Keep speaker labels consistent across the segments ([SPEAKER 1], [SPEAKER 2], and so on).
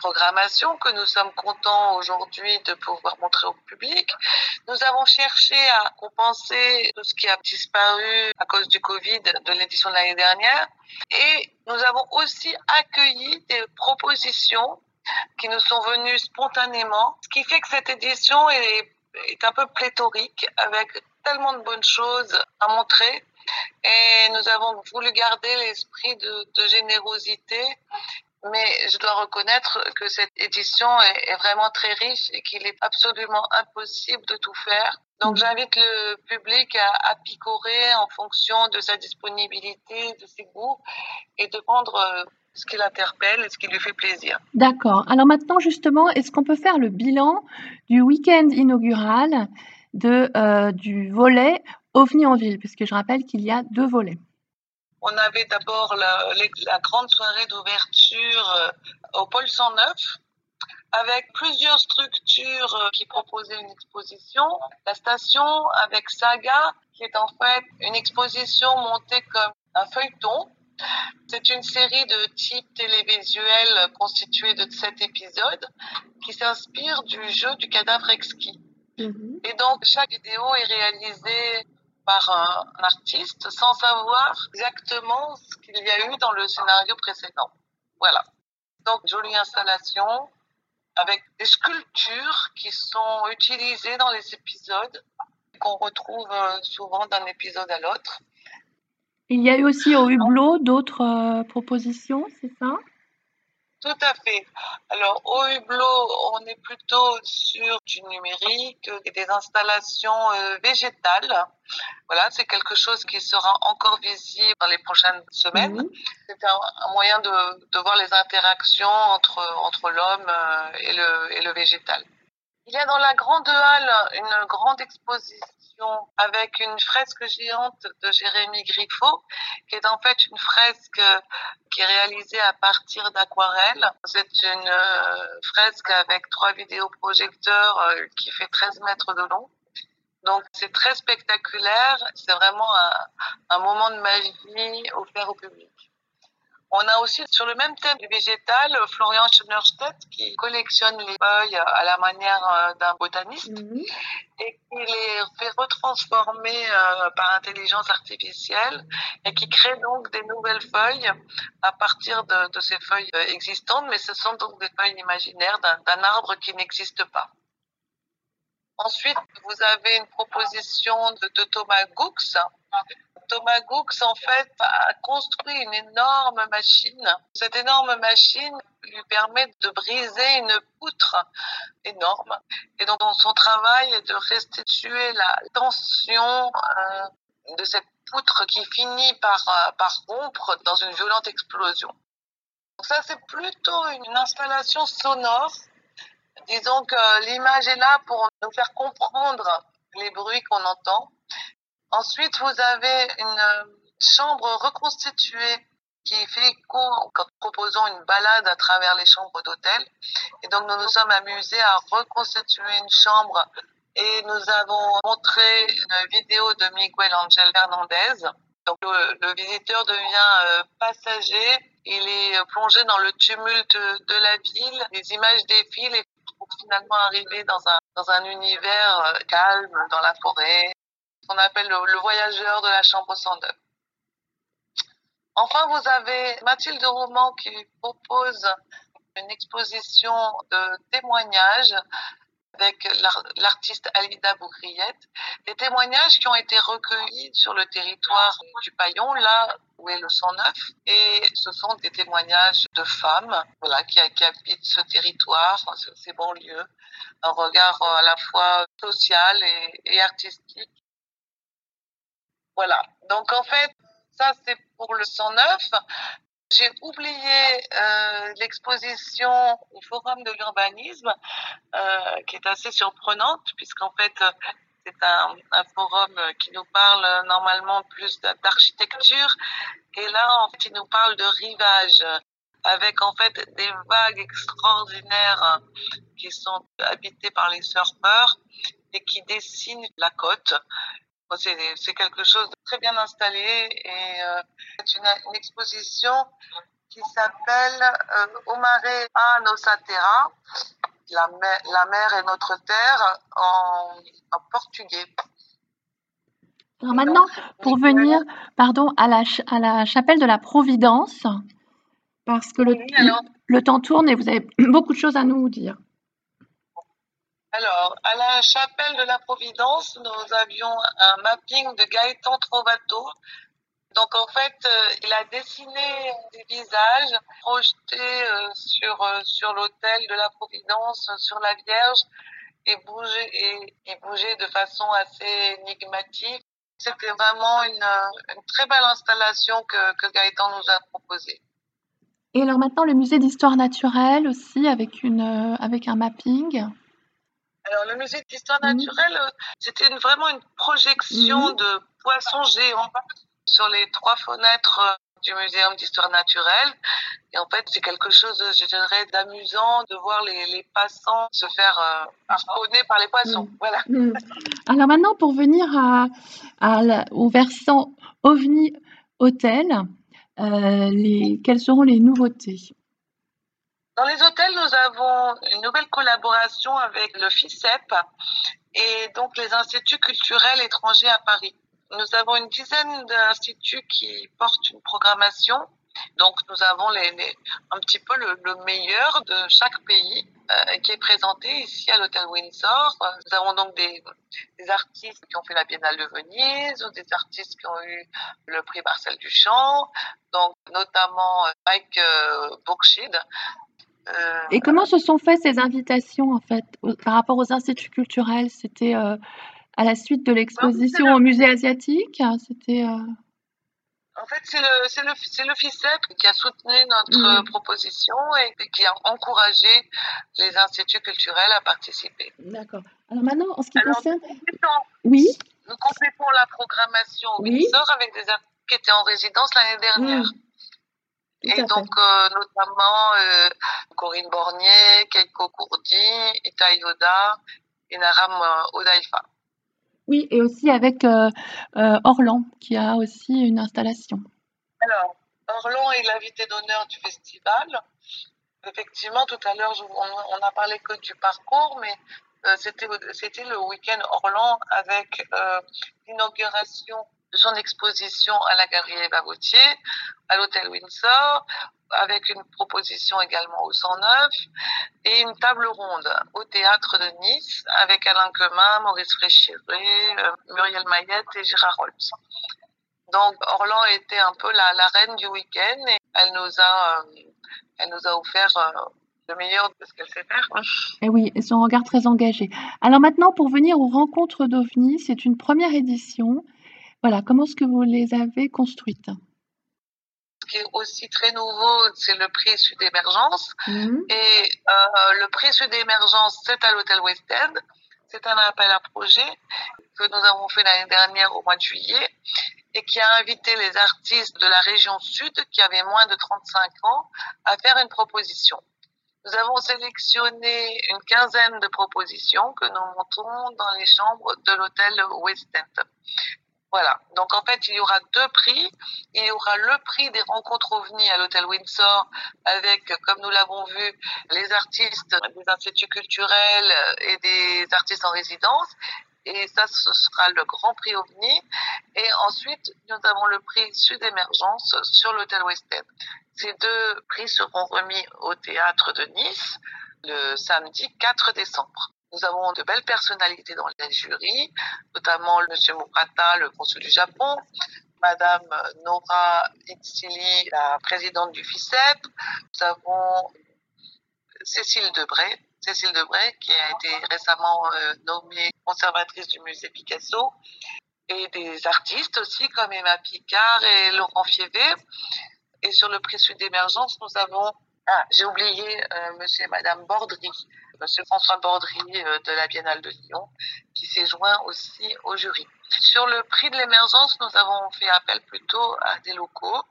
[SPEAKER 1] programmation que nous sommes contents aujourd'hui de pouvoir montrer au public. Nous avons cherché à compenser tout ce qui a disparu à cause du Covid de l'édition de l'année dernière. Et nous avons aussi accueilli des propositions qui nous sont venues spontanément, ce qui fait que cette édition est, un peu pléthorique avec tellement de bonnes choses à montrer et nous avons voulu garder l'esprit de, générosité. Mais je dois reconnaître que cette édition est, est vraiment très riche et qu'il est absolument impossible de tout faire. Donc j'invite le public à, à, picorer en fonction de sa disponibilité, de ses goûts et de prendre euh, ce qui l'interpelle et ce qui lui fait plaisir.
[SPEAKER 2] D'accord. Alors maintenant justement, est-ce qu'on peut faire le bilan du week-end inaugural de, euh, du volet OVNI en ville, puisque je rappelle qu'il y a deux volets.
[SPEAKER 1] On avait d'abord la, la, grande soirée d'ouverture euh, au pôle 109 avec plusieurs structures euh, qui proposaient une exposition. La station avec Saga, qui est en fait une exposition montée comme un feuilleton. C'est une série de types télévisuels constitués de sept épisodes qui s'inspire du jeu du cadavre exquis. Mmh. Et donc, chaque vidéo est réalisée par un, artiste sans savoir exactement ce qu'il y a eu dans le scénario précédent. Voilà. Donc, jolie installation avec des sculptures qui sont utilisées dans les épisodes qu'on retrouve euh, souvent d'un épisode à l'autre.
[SPEAKER 2] Il y a eu aussi au hublot d'autres euh, propositions, c'est ça?
[SPEAKER 1] Tout à fait. Alors, au Hublot, on est plutôt sur du numérique et des installations euh, végétales. Voilà, c'est quelque chose qui sera encore visible dans les prochaines semaines. Mmh. C'est un, un, moyen de, de, voir les interactions entre, entre l'homme euh, et, le, et le végétal. Il y a dans la grande halle une grande exposition avec une fresque géante de Jérémy Griffo, qui est en fait une fresque qui est réalisée à partir d'aquarelles. C'est une euh, fresque avec trois vidéoprojecteurs euh, qui fait 13 mètres de long. Donc c'est très spectaculaire, c'est vraiment un, un moment de magie offert au public. On a aussi sur le même thème du végétal Florian Schoennerstedt qui collectionne les feuilles à la manière euh, d'un botaniste mmh. et qui les fait retransformer euh, par intelligence artificielle et qui crée donc des nouvelles feuilles à partir de, de ces feuilles euh, existantes, mais ce sont donc des feuilles imaginaires d'un arbre qui n'existe pas. Ensuite, vous avez une proposition de, de Thomas Goux Thomas Goux, en fait, a construit une énorme machine. Cette énorme machine lui permet de briser une poutre énorme. Et donc, son travail est de restituer la tension euh, de cette poutre qui finit par, euh, rompre dans une violente explosion. Ça, c'est plutôt une installation sonore. Disons que l'image est là pour nous faire comprendre les bruits qu'on entend Ensuite, vous avez une euh, chambre reconstituée qui fait écho en proposant une balade à travers les chambres d'hôtel. Et donc, nous nous sommes amusés à reconstituer une chambre et nous avons montré une vidéo de Miguel Angel Fernandez. Donc, le, visiteur devient euh, passager. Il est plongé dans le tumulte de la ville. Les images défilent pour finalement arriver dans un, dans un univers euh, calme, dans la forêt, qu'on appelle le, voyageur de la chambre 109. Enfin, vous avez Mathilde Roman qui propose une exposition de témoignages avec l'artiste Alida Boukriette, des témoignages qui ont été recueillis sur le territoire du Paillon, là où est le 109, et ce sont des témoignages de femmes, voilà, qui, habitent ce territoire, ces banlieues, un regard à la fois social et artistique voilà. Donc en fait, ça c'est pour le 109. J'ai oublié euh, l'exposition au Forum de l'urbanisme, euh, qui est assez surprenante, puisqu'en fait, c'est un, un, forum qui nous parle normalement plus d'architecture. Et là, en fait, il nous parle de rivage, avec en fait des vagues extraordinaires qui sont habitées par les surfeurs et qui dessinent la côte. C'est quelque chose de très bien installé et euh, c'est une, une, exposition qui s'appelle euh, Omare a Nossa la mer, la mer est notre terre en, en portugais.
[SPEAKER 2] Alors maintenant, pour venir, pardon, à la, à la chapelle de la Providence, parce que le,
[SPEAKER 1] Oui, alors-
[SPEAKER 2] le temps tourne et vous avez beaucoup de choses à nous dire.
[SPEAKER 1] Alors, à la chapelle de la Providence, nous avions un mapping de Gaëtan Trovato. Donc, en fait, euh, il a dessiné des visages projetés euh, sur, euh, sur l'autel de la Providence, sur la Vierge, et bougeait, et, et de façon assez énigmatique. C'était vraiment une, une très belle installation que, que Gaëtan nous a proposée.
[SPEAKER 2] Et alors maintenant, le musée d'histoire naturelle aussi, avec, une, avec un mapping.
[SPEAKER 1] Alors, le musée d'histoire
[SPEAKER 2] Mhm.
[SPEAKER 1] naturelle, euh, c'était une- vraiment une projection
[SPEAKER 2] Mhm.
[SPEAKER 1] de poissons géants sur les trois fenêtres euh, du muséum d'histoire naturelle. Et en fait, c'est quelque chose, je dirais, d'amusant de voir les, les passants se faire euh, harponner par les poissons.
[SPEAKER 2] Mhm.
[SPEAKER 1] Voilà.
[SPEAKER 2] Alors maintenant, pour venir à, à la- au versant OVNI Hôtel, euh, les, quelles seront les nouveautés?
[SPEAKER 1] Dans les hôtels, nous avons une nouvelle collaboration avec le FICEP et donc les instituts culturels étrangers à Paris. Nous avons une dizaine d'instituts qui portent une programmation. Donc, nous avons un petit peu le, le meilleur de chaque pays euh, qui est présenté ici à l'hôtel Windsor. Nous avons donc des, des artistes qui ont fait la Biennale de Venise ou des artistes qui ont eu le prix Marcel Duchamp, donc notamment euh, Mike euh, Bourchid. Euh,
[SPEAKER 2] Et comment se sont faites ces invitations, en fait, par rapport aux instituts culturels? C'était euh, à la suite de l'exposition au musée asiatique? C'était. euh,
[SPEAKER 1] En fait, c'est le, c'est le, c'est le FICEP qui a soutenu notre euh, proposition et, et qui a encouragé les instituts culturels à participer.
[SPEAKER 2] D'accord. Alors maintenant, en ce qui
[SPEAKER 1] Alors,
[SPEAKER 2] concerne. Oui,
[SPEAKER 1] Nous complétons la programmation au
[SPEAKER 2] Oui.
[SPEAKER 1] Avec des artistes qui étaient en résidence l'année dernière.
[SPEAKER 2] Mm.
[SPEAKER 1] Et donc, euh, notamment euh, Corinne Bornier, Keiko Kourdi, Ita Yoda et Naram euh, Odaifa.
[SPEAKER 2] Oui, et aussi avec euh, Orlan, qui a aussi une installation.
[SPEAKER 1] Alors, Orlan est l'invité d'honneur du festival. Effectivement, tout à l'heure, on, on a parlé que du parcours, mais c'était c'était le week-end Orlan avec l'inauguration de son exposition à la Galerie Eva Gauthier, à l'hôtel Windsor, avec une proposition également au 109 et une table ronde au théâtre de Nice avec Alain Quemin, Maurice Fréchiré, euh, Muriel Mayette et Gérard Holtz. Donc Orlan était un peu la, reine du week-end et elle nous a, euh, elle nous a offert euh, le meilleur de ce qu'elle sait faire.
[SPEAKER 2] Et oui, et son regard très engagé. Alors maintenant, pour venir aux rencontres d'OVNI, c'est une première édition. Voilà, comment est-ce que vous les avez construites?
[SPEAKER 1] Ce qui est aussi très nouveau, c'est le prix Sud Émergence.
[SPEAKER 2] Mhm.
[SPEAKER 1] Et euh, le prix Sud Émergence, c'est à l'hôtel West End. C'est un appel à projet que nous avons fait l'année dernière au mois de juillet et qui a invité les artistes de la région sud qui avaient moins de 35 ans à faire une proposition. Nous avons sélectionné une quinzaine de propositions que nous montons dans les chambres de l'hôtel West End. Voilà. Donc en fait, il y aura deux prix. Il y aura le prix des rencontres OVNI à l'hôtel Windsor avec, comme nous l'avons vu, les artistes des instituts culturels et des artistes en résidence. Et ça, ce sera le grand prix OVNI. Et ensuite, nous avons le prix Sud Émergence sur l'hôtel West End. Ces deux prix seront remis au théâtre de Nice le samedi 4 décembre. Nous avons de belles personnalités dans les jurys, notamment Monsieur Murata, le consul du Japon, Madame Nora Itsili, la présidente du FICEP. Nous avons Cécile Debray, Cécile Debray qui a été récemment euh, nommée conservatrice du musée Picasso, et des artistes aussi comme Emma Picard et Laurent Fievé. Et sur le prix Sud d'émergence, nous avons, ah, j'ai oublié euh, Monsieur et Madame Bordry, Monsieur François Bordry euh, de la Biennale de Lyon, qui s'est joint aussi au jury. Sur le prix de l'émergence, nous avons fait appel plutôt à des locaux,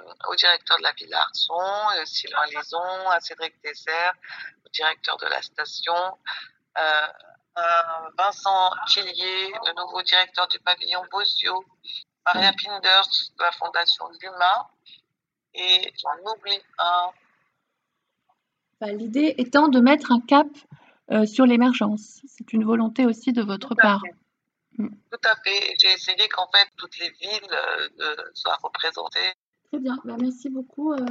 [SPEAKER 1] euh, au directeur de la Villa Arson, euh, Sylvain Lison, à Cédric Dessert, au directeur de la station, à Vincent Tillier, le nouveau directeur du pavillon Bosio, Maria Pinders de la Fondation Luma, et j'en oublie un.
[SPEAKER 2] Bah, l'idée étant de mettre un cap euh, sur l'émergence. C'est une volonté aussi de votre
[SPEAKER 1] Tout
[SPEAKER 2] part. Mm.
[SPEAKER 1] Tout à fait. J'ai essayé qu'en fait toutes les villes euh, soient représentées.
[SPEAKER 2] Très bien, bah, merci beaucoup. euh,